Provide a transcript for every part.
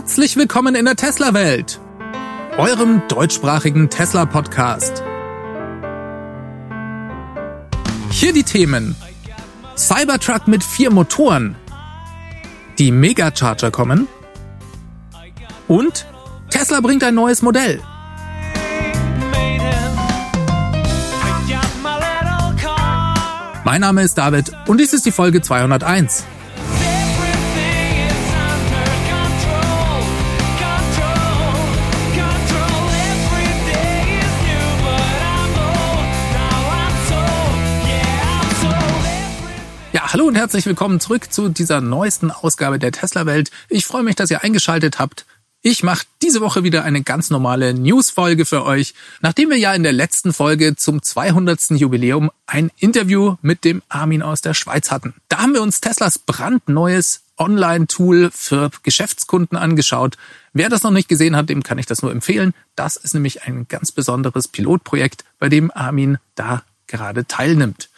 Herzlich willkommen in der Tesla-Welt, eurem deutschsprachigen Tesla-Podcast. Hier die Themen. Cybertruck mit vier Motoren. Die Megacharger kommen. Und Tesla bringt ein neues Modell. Mein Name ist David und dies ist die Folge 201. hallo und herzlich willkommen zurück zu dieser neuesten Ausgabe der Tesla-Welt. Ich freue mich, dass ihr eingeschaltet habt. Ich mache diese Woche wieder eine ganz normale News-Folge für euch, nachdem wir ja in der letzten Folge zum 200. Jubiläum ein Interview mit dem Armin aus der Schweiz hatten. Da haben wir uns Teslas brandneues Online-Tool für Geschäftskunden angeschaut. Wer das noch nicht gesehen hat, dem kann ich das nur empfehlen. Das ist nämlich ein ganz besonderes Pilotprojekt, bei dem Armin da gerade teilnimmt.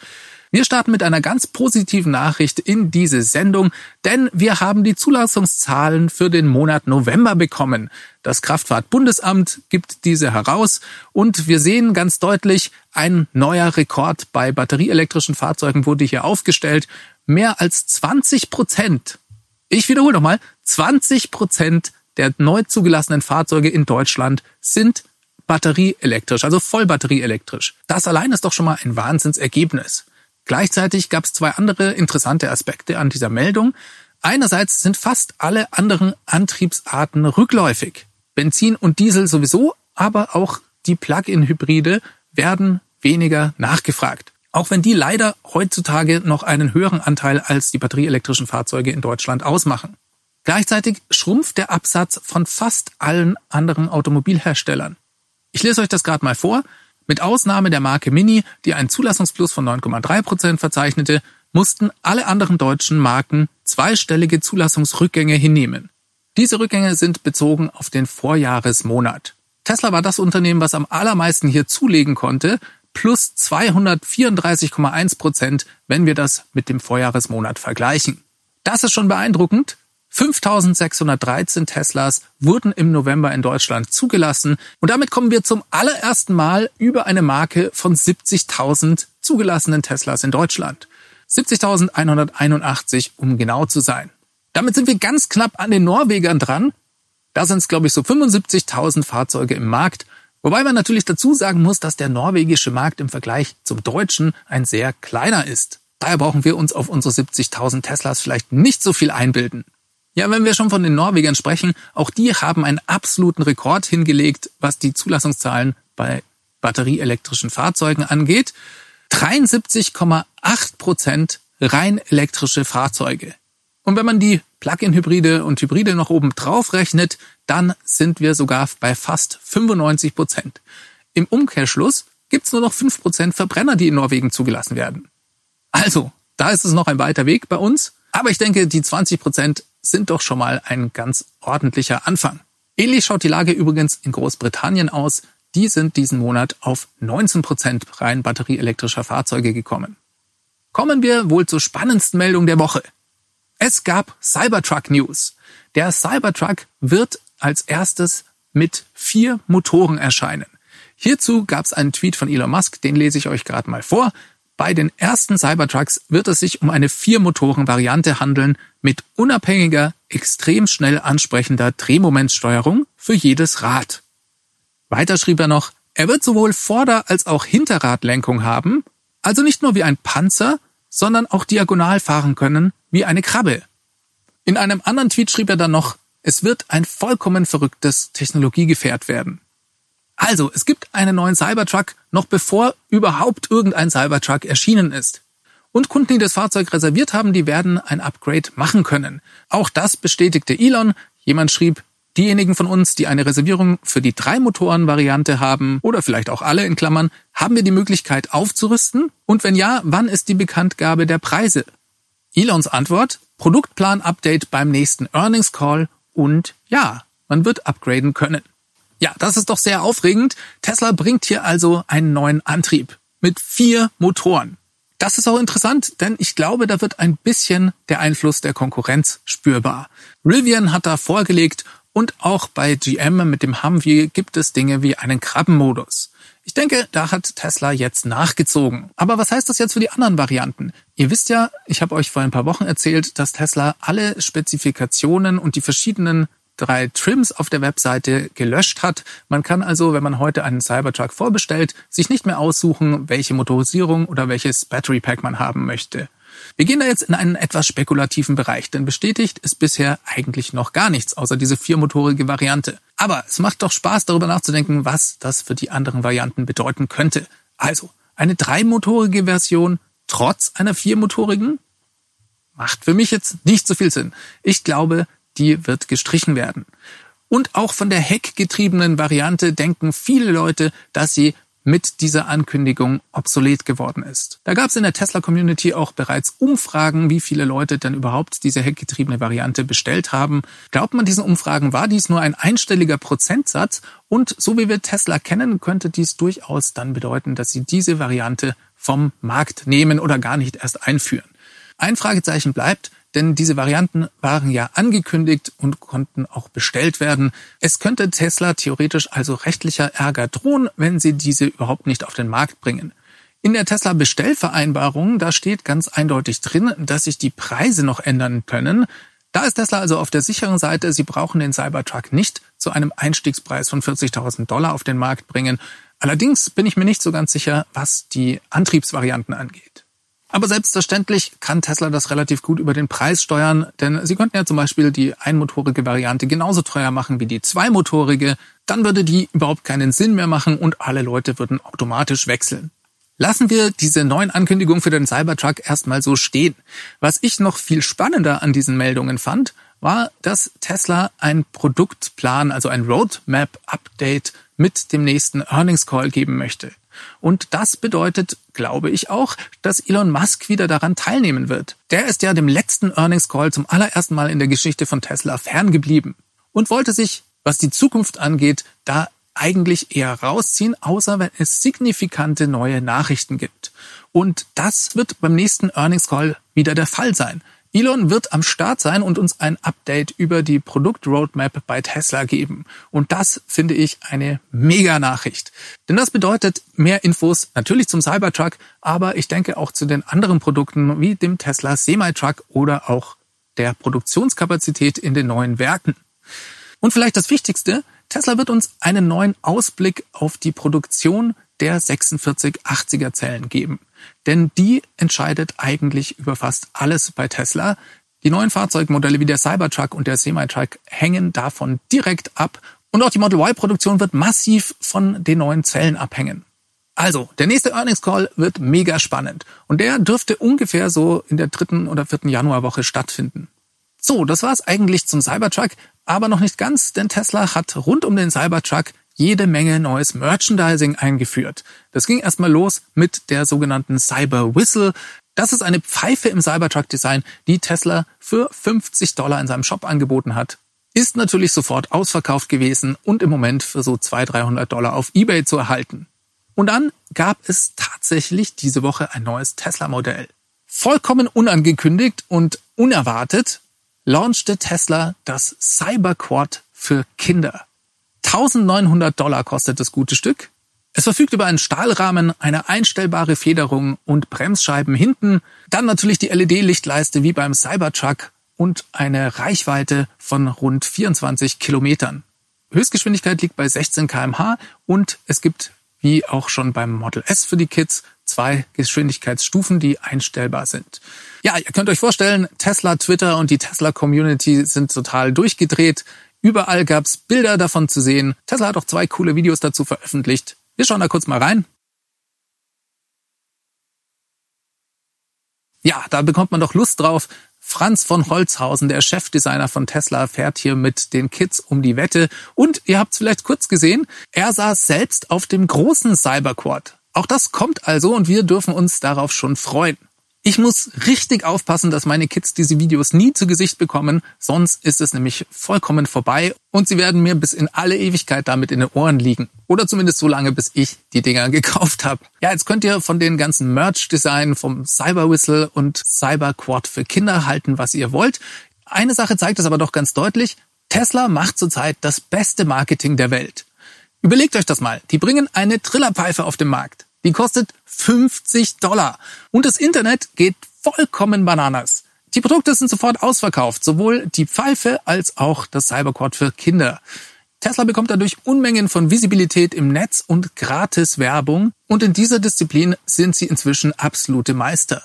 Wir starten mit einer ganz positiven Nachricht in diese Sendung, denn wir haben die Zulassungszahlen für den Monat November bekommen. Das Kraftfahrtbundesamt gibt diese heraus und wir sehen ganz deutlich, ein neuer Rekord bei batterieelektrischen Fahrzeugen wurde hier aufgestellt. Mehr als 20 Prozent. Ich wiederhole nochmal, 20 Prozent der neu zugelassenen Fahrzeuge in Deutschland sind batterieelektrisch, also vollbatterieelektrisch. Das allein ist doch schon mal ein Wahnsinnsergebnis. Gleichzeitig gab es zwei andere interessante Aspekte an dieser Meldung. Einerseits sind fast alle anderen Antriebsarten rückläufig. Benzin und Diesel sowieso, aber auch die Plug-in-Hybride werden weniger nachgefragt. Auch wenn die leider heutzutage noch einen höheren Anteil als die batterieelektrischen Fahrzeuge in Deutschland ausmachen. Gleichzeitig schrumpft der Absatz von fast allen anderen Automobilherstellern. Ich lese euch das gerade mal vor. Mit Ausnahme der Marke Mini, die einen Zulassungsplus von 9,3 Prozent verzeichnete, mussten alle anderen deutschen Marken zweistellige Zulassungsrückgänge hinnehmen. Diese Rückgänge sind bezogen auf den Vorjahresmonat. Tesla war das Unternehmen, was am allermeisten hier zulegen konnte, plus 234,1 Prozent, wenn wir das mit dem Vorjahresmonat vergleichen. Das ist schon beeindruckend, 5613 Teslas wurden im November in Deutschland zugelassen und damit kommen wir zum allerersten Mal über eine Marke von 70.000 zugelassenen Teslas in Deutschland. 70.181, um genau zu sein. Damit sind wir ganz knapp an den Norwegern dran. Da sind es, glaube ich, so 75.000 Fahrzeuge im Markt. Wobei man natürlich dazu sagen muss, dass der norwegische Markt im Vergleich zum deutschen ein sehr kleiner ist. Daher brauchen wir uns auf unsere 70.000 Teslas vielleicht nicht so viel einbilden. Ja, wenn wir schon von den Norwegern sprechen, auch die haben einen absoluten Rekord hingelegt, was die Zulassungszahlen bei batterieelektrischen Fahrzeugen angeht. 73,8 Prozent rein elektrische Fahrzeuge. Und wenn man die Plug-in-Hybride und Hybride noch oben drauf rechnet, dann sind wir sogar bei fast 95 Prozent. Im Umkehrschluss gibt's nur noch 5 Prozent Verbrenner, die in Norwegen zugelassen werden. Also, da ist es noch ein weiter Weg bei uns. Aber ich denke, die 20 Prozent sind doch schon mal ein ganz ordentlicher Anfang. Ähnlich schaut die Lage übrigens in Großbritannien aus. Die sind diesen Monat auf 19 Prozent rein batterieelektrischer Fahrzeuge gekommen. Kommen wir wohl zur spannendsten Meldung der Woche. Es gab Cybertruck News. Der Cybertruck wird als erstes mit vier Motoren erscheinen. Hierzu gab es einen Tweet von Elon Musk, den lese ich euch gerade mal vor. Bei den ersten Cybertrucks wird es sich um eine Vier-Motoren-Variante handeln mit unabhängiger, extrem schnell ansprechender Drehmomentsteuerung für jedes Rad. Weiter schrieb er noch, er wird sowohl Vorder- als auch Hinterradlenkung haben, also nicht nur wie ein Panzer, sondern auch diagonal fahren können wie eine Krabbe. In einem anderen Tweet schrieb er dann noch, es wird ein vollkommen verrücktes Technologiegefährt werden. Also, es gibt einen neuen Cybertruck, noch bevor überhaupt irgendein Cybertruck erschienen ist. Und Kunden, die das Fahrzeug reserviert haben, die werden ein Upgrade machen können. Auch das bestätigte Elon. Jemand schrieb, diejenigen von uns, die eine Reservierung für die Drei-Motoren-Variante haben, oder vielleicht auch alle in Klammern, haben wir die Möglichkeit aufzurüsten? Und wenn ja, wann ist die Bekanntgabe der Preise? Elons Antwort, Produktplan-Update beim nächsten Earnings Call und ja, man wird upgraden können. Ja, das ist doch sehr aufregend. Tesla bringt hier also einen neuen Antrieb mit vier Motoren. Das ist auch interessant, denn ich glaube, da wird ein bisschen der Einfluss der Konkurrenz spürbar. Rivian hat da vorgelegt, Und auch bei GM mit dem Humvee gibt es Dinge wie einen Krabbenmodus. Ich denke, da hat Tesla jetzt nachgezogen. Aber was heißt das jetzt für die anderen Varianten? Ihr wisst ja, ich habe euch vor ein paar Wochen erzählt, dass Tesla alle Spezifikationen und die verschiedenen drei Trims auf der Webseite gelöscht hat. Man kann also, wenn man heute einen Cybertruck vorbestellt, sich nicht mehr aussuchen, welche Motorisierung oder welches Battery Pack man haben möchte. Wir gehen da jetzt in einen etwas spekulativen Bereich, denn bestätigt ist bisher eigentlich noch gar nichts, außer diese viermotorige Variante. Aber es macht doch Spaß, darüber nachzudenken, was das für die anderen Varianten bedeuten könnte. Also, eine dreimotorige Version trotz einer viermotorigen? Macht für mich jetzt nicht so viel Sinn. Ich glaube, die wird gestrichen werden. Und auch von der heckgetriebenen Variante denken viele Leute, dass sie mit dieser Ankündigung obsolet geworden ist. Da gab es in der Tesla-Community auch bereits Umfragen, wie viele Leute denn überhaupt diese heckgetriebene Variante bestellt haben. Glaubt man diesen Umfragen, war dies nur ein einstelliger Prozentsatz und so wie wir Tesla kennen, könnte dies durchaus dann bedeuten, dass sie diese Variante vom Markt nehmen oder gar nicht erst einführen. Ein Fragezeichen bleibt, denn diese Varianten waren ja angekündigt und konnten auch bestellt werden. Es könnte Tesla theoretisch also rechtlicher Ärger drohen, wenn sie diese überhaupt nicht auf den Markt bringen. In der Tesla Bestellvereinbarung, da steht ganz eindeutig drin, dass sich die Preise noch ändern können. Da ist Tesla also auf der sicheren Seite. Sie brauchen den Cybertruck nicht zu einem Einstiegspreis von 40.000 Dollar auf den Markt bringen. Allerdings bin ich mir nicht so ganz sicher, was die Antriebsvarianten angeht. Aber selbstverständlich kann Tesla das relativ gut über den Preis steuern, denn sie könnten ja zum Beispiel die einmotorige Variante genauso teuer machen wie die zweimotorige, dann würde die überhaupt keinen Sinn mehr machen und alle Leute würden automatisch wechseln. Lassen wir diese neuen Ankündigungen für den Cybertruck erstmal so stehen. Was ich noch viel spannender an diesen Meldungen fand, war, dass Tesla ein Produktplan, also ein Roadmap-Update mit dem nächsten Earnings Call geben möchte. Und das bedeutet, glaube ich auch, dass Elon Musk wieder daran teilnehmen wird. Der ist ja dem letzten Earnings Call zum allerersten Mal in der Geschichte von Tesla ferngeblieben und wollte sich, was die Zukunft angeht, da eigentlich eher rausziehen, außer wenn es signifikante neue Nachrichten gibt. Und das wird beim nächsten Earnings Call wieder der Fall sein. Elon wird am Start sein und uns ein Update über die Produktroadmap bei Tesla geben. Und das finde ich eine mega Nachricht. Denn das bedeutet mehr Infos natürlich zum Cybertruck, aber ich denke auch zu den anderen Produkten wie dem Tesla Semi-Truck oder auch der Produktionskapazität in den neuen Werken. Und vielleicht das Wichtigste, Tesla wird uns einen neuen Ausblick auf die Produktion der 4680er Zellen geben. Denn die entscheidet eigentlich über fast alles bei Tesla. Die neuen Fahrzeugmodelle wie der Cybertruck und der Semi-Truck hängen davon direkt ab und auch die Model Y-Produktion wird massiv von den neuen Zellen abhängen. Also, der nächste Earnings Call wird mega spannend und der dürfte ungefähr so in der dritten oder vierten Januarwoche stattfinden. So, das war's eigentlich zum Cybertruck, aber noch nicht ganz, denn Tesla hat rund um den Cybertruck jede Menge neues Merchandising eingeführt. Das ging erstmal los mit der sogenannten Cyber Whistle. Das ist eine Pfeife im Cybertruck-Design, die Tesla für 50 Dollar in seinem Shop angeboten hat. Ist natürlich sofort ausverkauft gewesen und im Moment für so 200, 300 Dollar auf eBay zu erhalten. Und dann gab es tatsächlich diese Woche ein neues Tesla-Modell. Vollkommen unangekündigt und unerwartet launchte Tesla das Cyberquad für Kinder. 1900 Dollar kostet das gute Stück. Es verfügt über einen Stahlrahmen, eine einstellbare Federung und Bremsscheiben hinten, dann natürlich die LED-Lichtleiste wie beim Cybertruck und eine Reichweite von rund 24 Kilometern. Höchstgeschwindigkeit liegt bei 16 kmh und es gibt, wie auch schon beim Model S für die Kids, zwei Geschwindigkeitsstufen, die einstellbar sind. Ja, ihr könnt euch vorstellen, Tesla, Twitter und die Tesla Community sind total durchgedreht. Überall gab's Bilder davon zu sehen. Tesla hat auch zwei coole Videos dazu veröffentlicht. Wir schauen da kurz mal rein. Ja, da bekommt man doch Lust drauf. Franz von Holzhausen, der Chefdesigner von Tesla, fährt hier mit den Kids um die Wette. Und ihr habt es vielleicht kurz gesehen, er saß selbst auf dem großen Cyberquad. Auch das kommt also und wir dürfen uns darauf schon freuen. Ich muss richtig aufpassen, dass meine Kids diese Videos nie zu Gesicht bekommen, sonst ist es nämlich vollkommen vorbei und sie werden mir bis in alle Ewigkeit damit in den Ohren liegen. Oder zumindest so lange, bis ich die Dinger gekauft habe. Ja, jetzt könnt ihr von den ganzen Merch-Design vom Cyber Whistle und Cyber Quad für Kinder halten, was ihr wollt. Eine Sache zeigt es aber doch ganz deutlich. Tesla macht zurzeit das beste Marketing der Welt. Überlegt euch das mal. Die bringen eine Trillerpfeife auf den Markt. Die kostet 50 Dollar. Und das Internet geht vollkommen bananas. Die Produkte sind sofort ausverkauft, sowohl die Pfeife als auch das Cyberquad für Kinder. Tesla bekommt dadurch Unmengen von Visibilität im Netz und gratis Werbung und in dieser Disziplin sind sie inzwischen absolute Meister.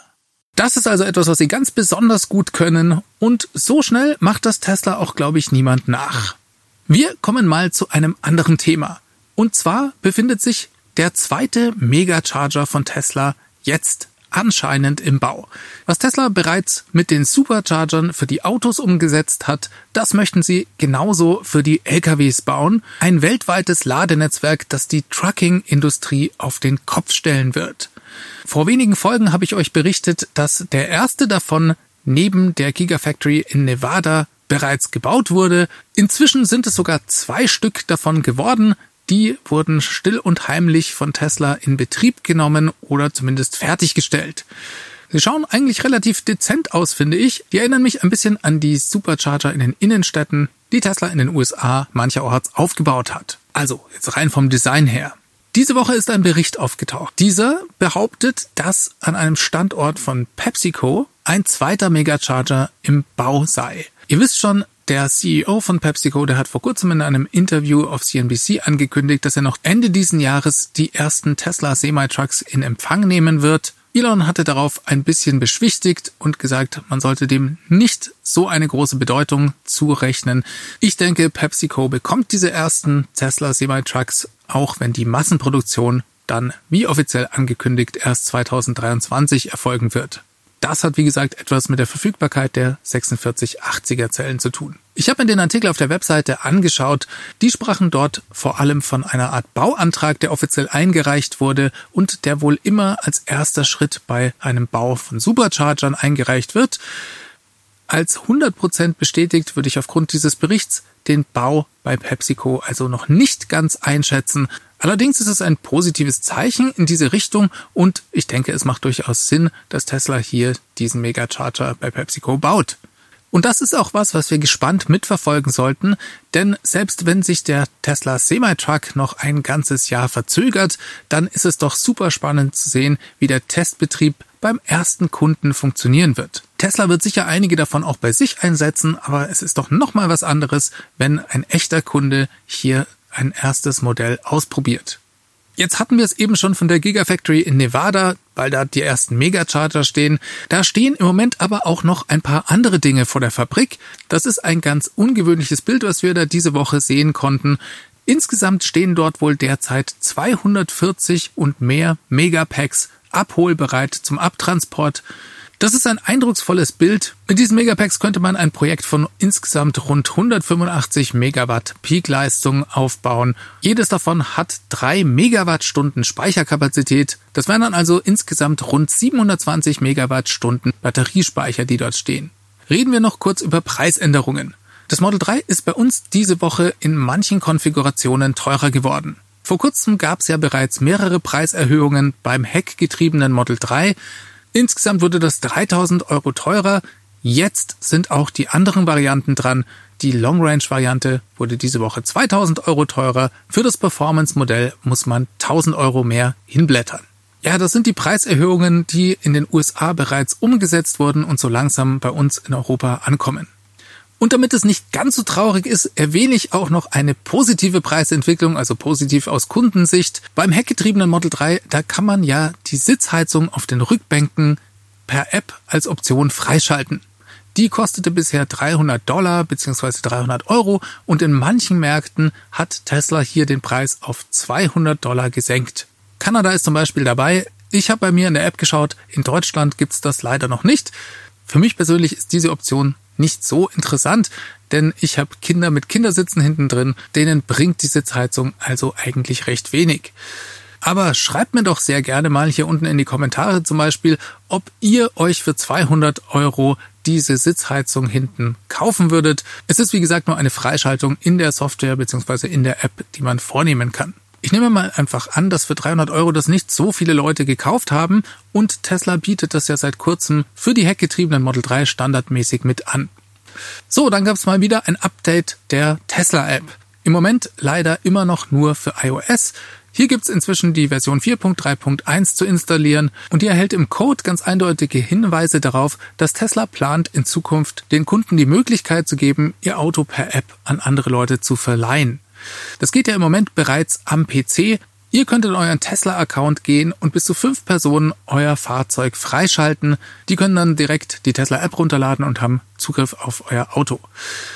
Das ist also etwas, was sie ganz besonders gut können und so schnell macht das Tesla auch, glaube ich, niemand nach. Wir kommen mal zu einem anderen Thema. Und zwar befindet sich der zweite Megacharger von Tesla jetzt anscheinend im Bau. Was Tesla bereits mit den Superchargern für die Autos umgesetzt hat, das möchten sie genauso für die LKWs bauen. Ein weltweites Ladenetzwerk, das die Trucking-Industrie auf den Kopf stellen wird. Vor wenigen Folgen habe ich euch berichtet, dass der erste davon neben der Gigafactory in Nevada bereits gebaut wurde. Inzwischen sind es sogar zwei Stück davon geworden. Die wurden still und heimlich von Tesla in Betrieb genommen oder zumindest fertiggestellt. Sie schauen eigentlich relativ dezent aus, finde ich. Die erinnern mich ein bisschen an die Supercharger in den Innenstädten, die Tesla in den USA mancherorts aufgebaut hat. Also, jetzt rein vom Design her. Diese Woche ist ein Bericht aufgetaucht. Dieser behauptet, dass an einem Standort von PepsiCo ein zweiter Megacharger im Bau sei. Ihr wisst schon, der CEO von PepsiCo, der hat vor kurzem in einem Interview auf CNBC angekündigt, dass er noch Ende diesen Jahres die ersten Tesla Semi-Trucks in Empfang nehmen wird. Elon hatte darauf ein bisschen beschwichtigt und gesagt, man sollte dem nicht so eine große Bedeutung zurechnen. Ich denke, PepsiCo bekommt diese ersten Tesla Semi-Trucks, auch wenn die Massenproduktion dann, wie offiziell angekündigt, erst 2023 erfolgen wird. Das hat, wie gesagt, etwas mit der Verfügbarkeit der 4680er Zellen zu tun. Ich habe mir den Artikel auf der Webseite angeschaut. Die sprachen dort vor allem von einer Art Bauantrag, der offiziell eingereicht wurde und der wohl immer als erster Schritt bei einem Bau von Superchargern eingereicht wird. Als 100% bestätigt würde ich aufgrund dieses Berichts den Bau bei PepsiCo also noch nicht ganz einschätzen. Allerdings ist es ein positives Zeichen in diese Richtung und ich denke, es macht durchaus Sinn, dass Tesla hier diesen Megacharger bei PepsiCo baut. Und das ist auch was, was wir gespannt mitverfolgen sollten, denn selbst wenn sich der Tesla Semi-Truck noch ein ganzes Jahr verzögert, dann ist es doch super spannend zu sehen, wie der Testbetrieb beim ersten Kunden funktionieren wird. Tesla wird sicher einige davon auch bei sich einsetzen, aber es ist doch nochmal was anderes, wenn ein echter Kunde hier ein erstes Modell ausprobiert. Jetzt hatten wir es eben schon von der Gigafactory in Nevada, weil da die ersten Megacharger stehen. Da stehen im Moment aber auch noch ein paar andere Dinge vor der Fabrik. Das ist ein ganz ungewöhnliches Bild, was wir da diese Woche sehen konnten. Insgesamt stehen dort wohl derzeit 240 und mehr Megapacks abholbereit zum Abtransport. Das ist ein eindrucksvolles Bild. Mit diesen Megapacks könnte man ein Projekt von insgesamt rund 185 Megawatt Peakleistung aufbauen. Jedes davon hat drei Megawattstunden Speicherkapazität. Das wären dann also insgesamt rund 720 Megawattstunden Batteriespeicher, die dort stehen. Reden wir noch kurz über Preisänderungen. Das Model 3 ist bei uns diese Woche in manchen Konfigurationen teurer geworden. Vor kurzem gab es ja bereits mehrere Preiserhöhungen beim heckgetriebenen Model 3. Insgesamt wurde das 3000 Euro teurer. Jetzt sind auch die anderen Varianten dran. Die Long Range Variante wurde diese Woche 2000 Euro teurer. Für das Performance Modell muss man 1000 Euro mehr hinblättern. Ja, das sind die Preiserhöhungen, die in den USA bereits umgesetzt wurden und so langsam bei uns in Europa ankommen. Und damit es nicht ganz so traurig ist, erwähne ich auch noch eine positive Preisentwicklung, also positiv aus Kundensicht. Beim heckgetriebenen Model 3, da kann man ja die Sitzheizung auf den Rückbänken per App als Option freischalten. Die kostete bisher 300 Dollar bzw. 300 Euro und in manchen Märkten hat Tesla hier den Preis auf 200 Dollar gesenkt. Kanada ist zum Beispiel dabei. Ich habe bei mir in der App geschaut, in Deutschland gibt's das leider noch nicht. Für mich persönlich ist diese Option nicht so interessant, denn ich habe Kinder mit Kindersitzen hinten drin, denen bringt die Sitzheizung also eigentlich recht wenig. Aber schreibt mir doch sehr gerne mal hier unten in die Kommentare zum Beispiel, ob ihr euch für 200 Euro diese Sitzheizung hinten kaufen würdet. Es ist wie gesagt nur eine Freischaltung in der Software bzw. in der App, die man vornehmen kann. Ich nehme mal einfach an, dass für 300 Euro das nicht so viele Leute gekauft haben und Tesla bietet das ja seit kurzem für die heckgetriebenen Model 3 standardmäßig mit an. So, dann gab es mal wieder ein Update der Tesla-App. Im Moment leider immer noch nur für iOS. Hier gibt's inzwischen die Version 4.3.1 zu installieren und die erhält im Code ganz eindeutige Hinweise darauf, dass Tesla plant, in Zukunft den Kunden die Möglichkeit zu geben, ihr Auto per App an andere Leute zu verleihen. Das geht ja im Moment bereits am PC. Ihr könnt in euren Tesla-Account gehen und bis zu fünf Personen euer Fahrzeug freischalten. Die können dann direkt die Tesla-App runterladen und haben Zugriff auf euer Auto.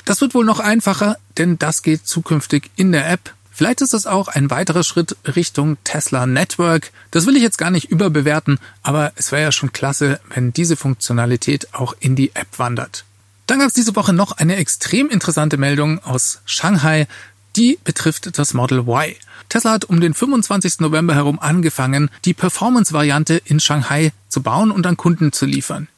Das wird wohl noch einfacher, denn das geht zukünftig in der App Vielleicht ist das auch ein weiterer Schritt Richtung Tesla Network. Das will ich jetzt gar nicht überbewerten, aber es wäre ja schon klasse, wenn diese Funktionalität auch in die App wandert. Dann gab es diese Woche noch eine extrem interessante Meldung aus Shanghai. Die betrifft das Model Y. Tesla hat um den 25. November herum angefangen, die Performance-Variante in Shanghai zu bauen und an Kunden zu liefern.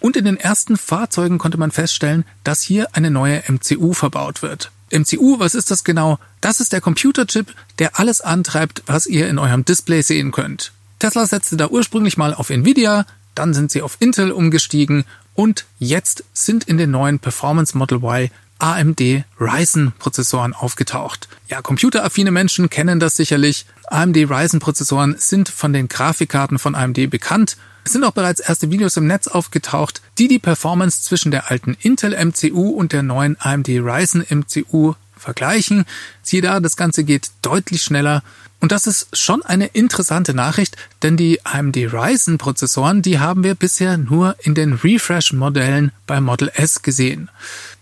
Und in den ersten Fahrzeugen konnte man feststellen, dass hier eine neue MCU verbaut wird. MCU, was ist das genau? Das ist der Computerchip, der alles antreibt, was ihr in eurem Display sehen könnt. Tesla setzte da ursprünglich mal auf Nvidia, dann sind sie auf Intel umgestiegen und jetzt sind in den neuen Performance Model Y AMD Ryzen Prozessoren aufgetaucht. Ja, computeraffine Menschen kennen das sicherlich. AMD Ryzen Prozessoren sind von den Grafikkarten von AMD bekannt es sind auch bereits erste Videos im Netz aufgetaucht, die die Performance zwischen der alten Intel MCU und der neuen AMD Ryzen MCU vergleichen. Siehe da, das Ganze geht deutlich schneller. Und das ist schon eine interessante Nachricht, denn die AMD Ryzen Prozessoren, die haben wir bisher nur in den Refresh-Modellen bei Model S gesehen.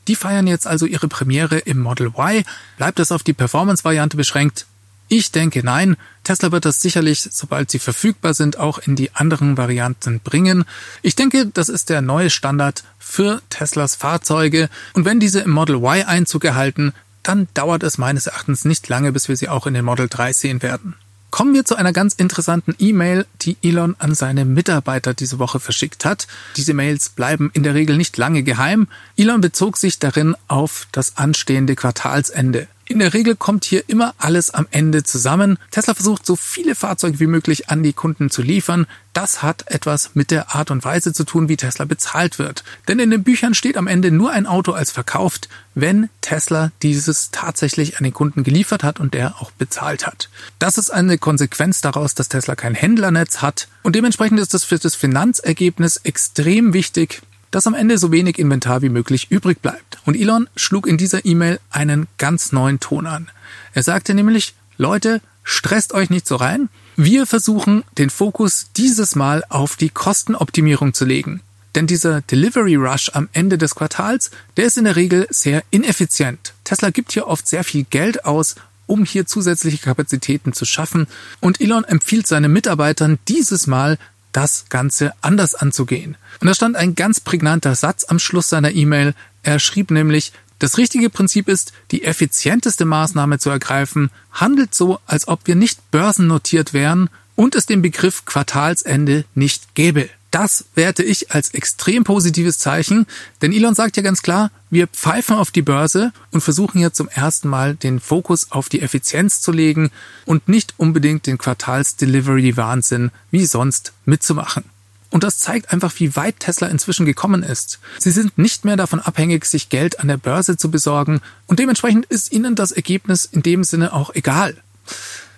Die feiern jetzt also ihre Premiere im Model Y. Bleibt es auf die Performance-Variante beschränkt? Ich denke nein. Tesla wird das sicherlich, sobald sie verfügbar sind, auch in die anderen Varianten bringen. Ich denke, das ist der neue Standard für Teslas Fahrzeuge. Und wenn diese im Model Y Einzug erhalten, dann dauert es meines Erachtens nicht lange, bis wir sie auch in den Model 3 sehen werden. Kommen wir zu einer ganz interessanten E-Mail, die Elon an seine Mitarbeiter diese Woche verschickt hat. Diese Mails bleiben in der Regel nicht lange geheim. Elon bezog sich darin auf das anstehende Quartalsende. In der Regel kommt hier immer alles am Ende zusammen. Tesla versucht so viele Fahrzeuge wie möglich an die Kunden zu liefern. Das hat etwas mit der Art und Weise zu tun, wie Tesla bezahlt wird. Denn in den Büchern steht am Ende nur ein Auto als verkauft, wenn Tesla dieses tatsächlich an den Kunden geliefert hat und der auch bezahlt hat. Das ist eine Konsequenz daraus, dass Tesla kein Händlernetz hat und dementsprechend ist das für das Finanzergebnis extrem wichtig, dass am Ende so wenig Inventar wie möglich übrig bleibt. Und Elon schlug in dieser E-Mail einen ganz neuen Ton an. Er sagte nämlich, Leute, stresst euch nicht so rein. Wir versuchen, den Fokus dieses Mal auf die Kostenoptimierung zu legen. Denn dieser Delivery Rush am Ende des Quartals, der ist in der Regel sehr ineffizient. Tesla gibt hier oft sehr viel Geld aus, um hier zusätzliche Kapazitäten zu schaffen. Und Elon empfiehlt seinen Mitarbeitern dieses Mal das Ganze anders anzugehen. Und da stand ein ganz prägnanter Satz am Schluss seiner E-Mail. Er schrieb nämlich, das richtige Prinzip ist, die effizienteste Maßnahme zu ergreifen, handelt so, als ob wir nicht börsennotiert wären und es den Begriff Quartalsende nicht gäbe. Das werte ich als extrem positives Zeichen, denn Elon sagt ja ganz klar, wir pfeifen auf die Börse und versuchen hier zum ersten Mal den Fokus auf die Effizienz zu legen und nicht unbedingt den Quartals-Delivery-Wahnsinn wie sonst mitzumachen. Und das zeigt einfach, wie weit Tesla inzwischen gekommen ist. Sie sind nicht mehr davon abhängig, sich Geld an der Börse zu besorgen und dementsprechend ist ihnen das Ergebnis in dem Sinne auch egal.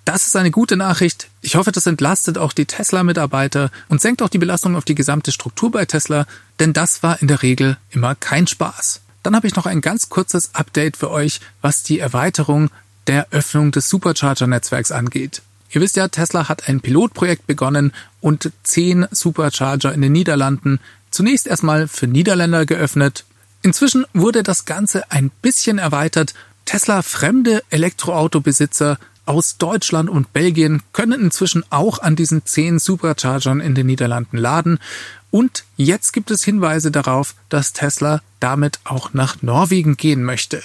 Das ist eine gute Nachricht. Ich hoffe, das entlastet auch die Tesla-Mitarbeiter und senkt auch die Belastung auf die gesamte Struktur bei Tesla, denn das war in der Regel immer kein Spaß. Dann habe ich noch ein ganz kurzes Update für euch, was die Erweiterung der Öffnung des Supercharger-Netzwerks angeht. Ihr wisst ja, Tesla hat ein Pilotprojekt begonnen und zehn Supercharger in den Niederlanden zunächst erstmal für Niederländer geöffnet. Inzwischen wurde das Ganze ein bisschen erweitert. Tesla fremde Elektroautobesitzer aus Deutschland und Belgien können inzwischen auch an diesen zehn Superchargern in den Niederlanden laden. Und jetzt gibt es Hinweise darauf, dass Tesla damit auch nach Norwegen gehen möchte.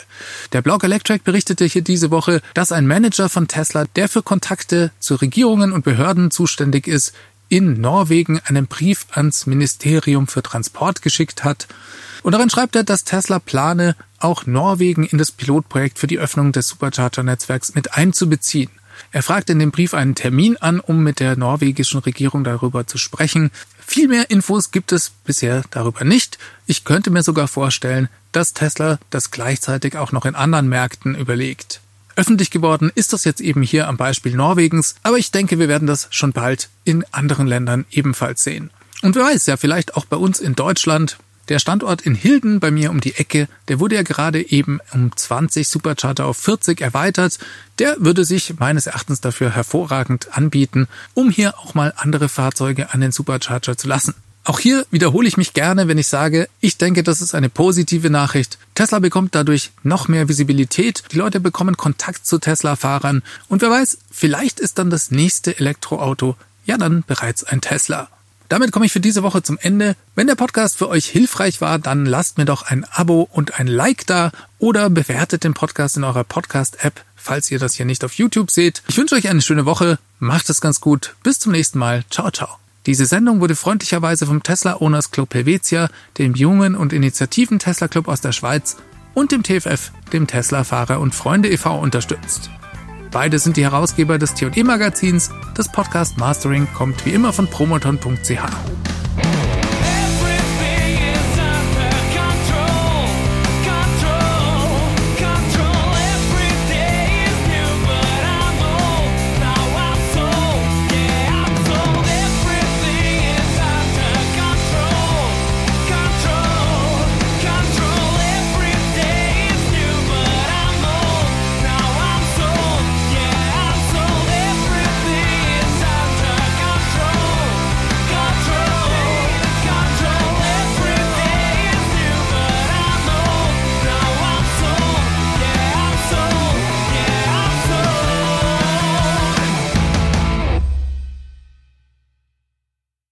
Der Blog Electric berichtete hier diese Woche, dass ein Manager von Tesla, der für Kontakte zu Regierungen und Behörden zuständig ist, in Norwegen einen Brief ans Ministerium für Transport geschickt hat. Und darin schreibt er, dass Tesla plane, auch Norwegen in das Pilotprojekt für die Öffnung des Supercharger-Netzwerks mit einzubeziehen. Er fragt in dem Brief einen Termin an, um mit der norwegischen Regierung darüber zu sprechen. Viel mehr Infos gibt es bisher darüber nicht. Ich könnte mir sogar vorstellen, dass Tesla das gleichzeitig auch noch in anderen Märkten überlegt. Öffentlich geworden ist das jetzt eben hier am Beispiel Norwegens, aber ich denke, wir werden das schon bald in anderen Ländern ebenfalls sehen. Und wer weiß, ja vielleicht auch bei uns in Deutschland. Der Standort in Hilden bei mir um die Ecke, der wurde ja gerade eben um 20 Supercharger auf 40 erweitert. Der würde sich meines Erachtens dafür hervorragend anbieten, um hier auch mal andere Fahrzeuge an den Supercharger zu lassen. Auch hier wiederhole ich mich gerne, wenn ich sage, ich denke, das ist eine positive Nachricht. Tesla bekommt dadurch noch mehr Visibilität, die Leute bekommen Kontakt zu Tesla-Fahrern und wer weiß, vielleicht ist dann das nächste Elektroauto ja dann bereits ein Tesla. Damit komme ich für diese Woche zum Ende. Wenn der Podcast für euch hilfreich war, dann lasst mir doch ein Abo und ein Like da oder bewertet den Podcast in eurer Podcast-App, falls ihr das hier nicht auf YouTube seht. Ich wünsche euch eine schöne Woche, macht es ganz gut, bis zum nächsten Mal, ciao, ciao. Diese Sendung wurde freundlicherweise vom Tesla Owners Club Helvetia, dem jungen und initiativen Tesla Club aus der Schweiz und dem TFF, dem Tesla Fahrer und Freunde e.V. unterstützt. Beide sind die Herausgeber des T&E Magazins. Das Podcast Mastering kommt wie immer von promoton.ch.